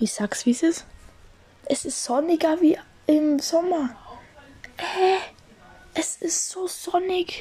Ich sag's, wie es ist. Es ist sonniger wie im Sommer. Äh, es ist so sonnig.